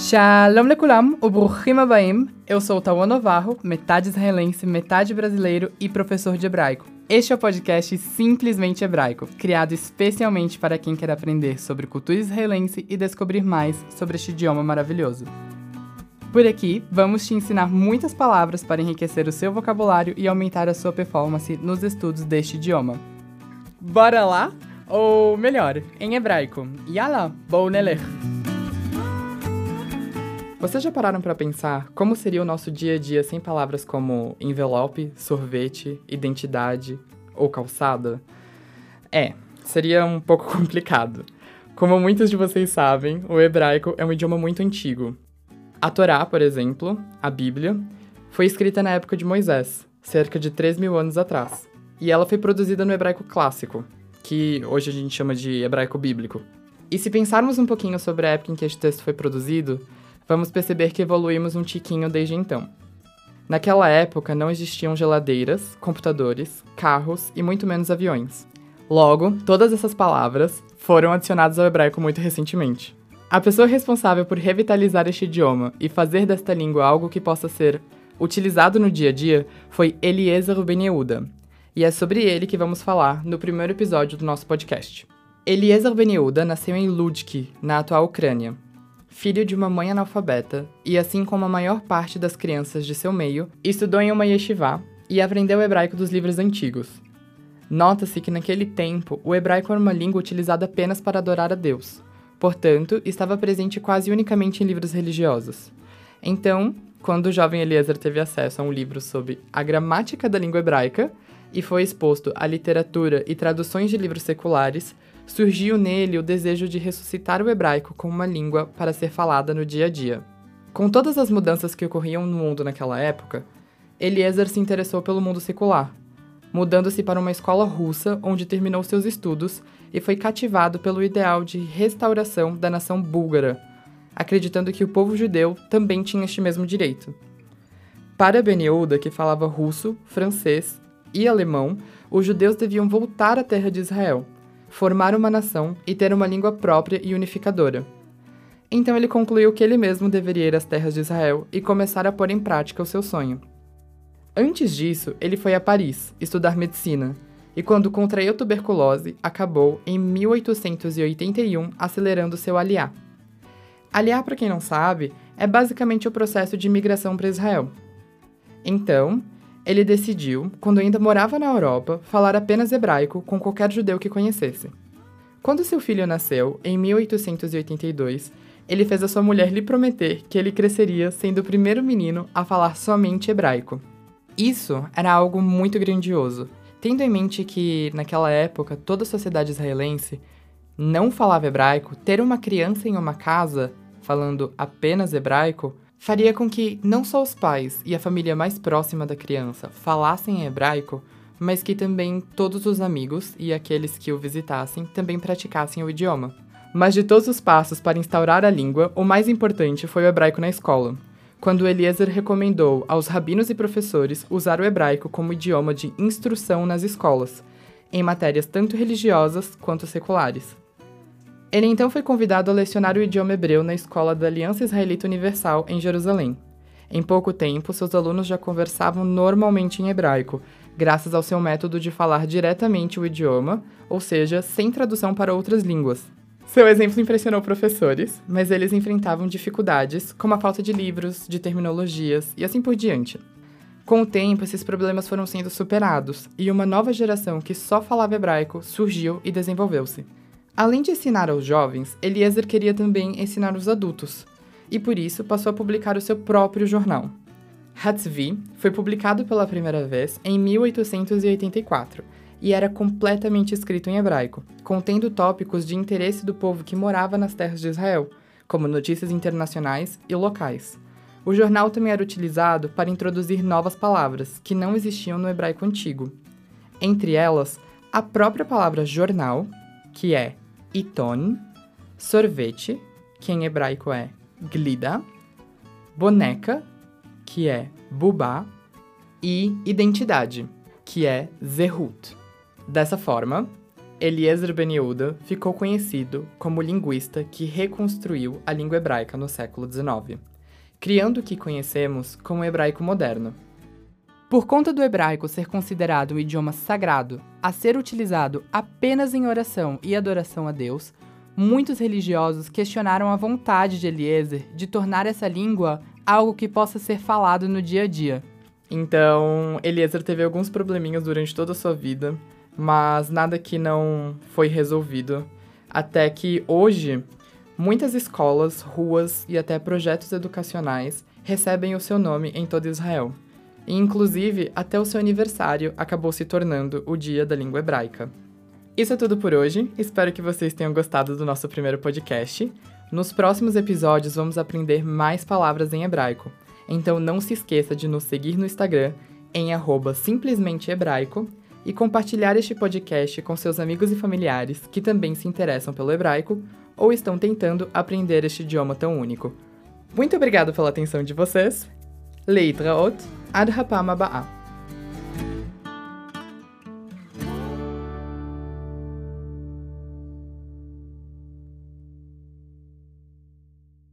Shalom lekulam, וברוכים הבאים. Eu sou o Tauan Novarro, metade israelense, metade brasileiro e professor de hebraico. Este é o podcast Simplesmente Hebraico, criado especialmente para quem quer aprender sobre cultura israelense e descobrir mais sobre este idioma maravilhoso. Por aqui, vamos te ensinar muitas palavras para enriquecer o seu vocabulário e aumentar a sua performance nos estudos deste idioma. Bora lá? Ou melhor, em hebraico, Yala, bou nelech. vocês já pararam para pensar como seria o nosso dia a dia sem palavras como envelope, sorvete, identidade ou calçada? É, seria um pouco complicado. Como muitos de vocês sabem, o hebraico é um idioma muito antigo. A Torá, por exemplo, a Bíblia, foi escrita na época de Moisés, cerca de 3 mil anos atrás. E ela foi produzida no hebraico clássico, que hoje a gente chama de hebraico bíblico. E se pensarmos um pouquinho sobre a época em que este texto foi produzido, vamos perceber que evoluímos um tiquinho desde então. Naquela época não existiam geladeiras, computadores, carros e muito menos aviões. Logo, todas essas palavras foram adicionadas ao hebraico muito recentemente. A pessoa responsável por revitalizar este idioma e fazer desta língua algo que possa ser utilizado no dia a dia foi Eliezer Ben Yehuda, e é sobre ele que vamos falar no primeiro episódio do nosso podcast. Eliezer Ben Yehuda nasceu em Ludki, na atual Ucrânia, filho de uma mãe analfabeta, e assim como a maior parte das crianças de seu meio, estudou em uma yeshiva e aprendeu hebraico dos livros antigos. Nota-se que naquele tempo o hebraico era uma língua utilizada apenas para adorar a Deus, portanto, estava presente quase unicamente em livros religiosos. Então, quando o jovem Eliezer teve acesso a um livro sobre a gramática da língua hebraica e foi exposto à literatura e traduções de livros seculares, surgiu nele o desejo de ressuscitar o hebraico como uma língua para ser falada no dia a dia. Com todas as mudanças que ocorriam no mundo naquela época, Eliezer se interessou pelo mundo secular, mudando-se para uma escola russa onde terminou seus estudos e foi cativado pelo ideal de restauração da nação búlgara, acreditando que o povo judeu também tinha este mesmo direito. Para Beneuda, que falava russo, francês e alemão, os judeus deviam voltar à terra de Israel, formar uma nação e ter uma língua própria e unificadora. Então ele concluiu que ele mesmo deveria ir às terras de Israel e começar a pôr em prática o seu sonho. Antes disso, ele foi a Paris estudar medicina, e quando contraiu tuberculose, acabou em 1881 acelerando seu aliá. Aliá, para quem não sabe, é basicamente o processo de imigração para Israel. Então, ele decidiu, quando ainda morava na Europa, falar apenas hebraico com qualquer judeu que conhecesse. Quando seu filho nasceu, em 1882, ele fez a sua mulher lhe prometer que ele cresceria sendo o primeiro menino a falar somente hebraico. Isso era algo muito grandioso, tendo em mente que, naquela época, toda a sociedade israelense não falava hebraico, ter uma criança em uma casa falando apenas hebraico faria com que não só os pais e a família mais próxima da criança falassem hebraico, mas que também todos os amigos e aqueles que o visitassem também praticassem o idioma. Mas de todos os passos para instaurar a língua, o mais importante foi o hebraico na escola, quando Eliezer recomendou aos rabinos e professores usar o hebraico como idioma de instrução nas escolas, em matérias tanto religiosas quanto seculares. Ele então foi convidado a lecionar o idioma hebreu na escola da Aliança Israelita Universal em Jerusalém. Em pouco tempo, seus alunos já conversavam normalmente em hebraico, graças ao seu método de falar diretamente o idioma, ou seja, sem tradução para outras línguas, seu exemplo impressionou professores, mas eles enfrentavam dificuldades, como a falta de livros, de terminologias e assim por diante. Com o tempo, esses problemas foram sendo superados e uma nova geração que só falava hebraico surgiu e desenvolveu-se. Além de ensinar aos jovens, Eliezer queria também ensinar os adultos, e por isso passou a publicar o seu próprio jornal. Hatzvi foi publicado pela primeira vez em 1884 e era completamente escrito em hebraico, contendo tópicos de interesse do povo que morava nas terras de Israel, como notícias internacionais e locais. O jornal também era utilizado para introduzir novas palavras que não existiam no hebraico antigo. Entre elas, a própria palavra jornal, que é iton, sorvete, que em hebraico é glida, boneca, que é bubá, e identidade, que é zehut. Dessa forma, Eliezer Ben Yehuda ficou conhecido como linguista que reconstruiu a língua hebraica no século XIX, criando o que conhecemos como hebraico moderno. Por conta do hebraico ser considerado um idioma sagrado, a ser utilizado apenas em oração e adoração a Deus, muitos religiosos questionaram a vontade de Eliezer de tornar essa língua algo que possa ser falado no dia a dia. Então, Eliezer teve alguns probleminhas durante toda a sua vida, mas nada que não foi resolvido. Até que hoje, muitas escolas, ruas e até projetos educacionais recebem o seu nome em todo Israel. E, inclusive, até o seu aniversário acabou se tornando o Dia da Língua Hebraica. Isso é tudo por hoje, espero que vocês tenham gostado do nosso primeiro podcast. Nos próximos episódios vamos aprender mais palavras em hebraico, então não se esqueça de nos seguir no Instagram em @simplesmentehebraico e compartilhar este podcast com seus amigos e familiares que também se interessam pelo hebraico ou estão tentando aprender este idioma tão único. Muito obrigado pela atenção de vocês. Leitraot, עד הפעם הבאה.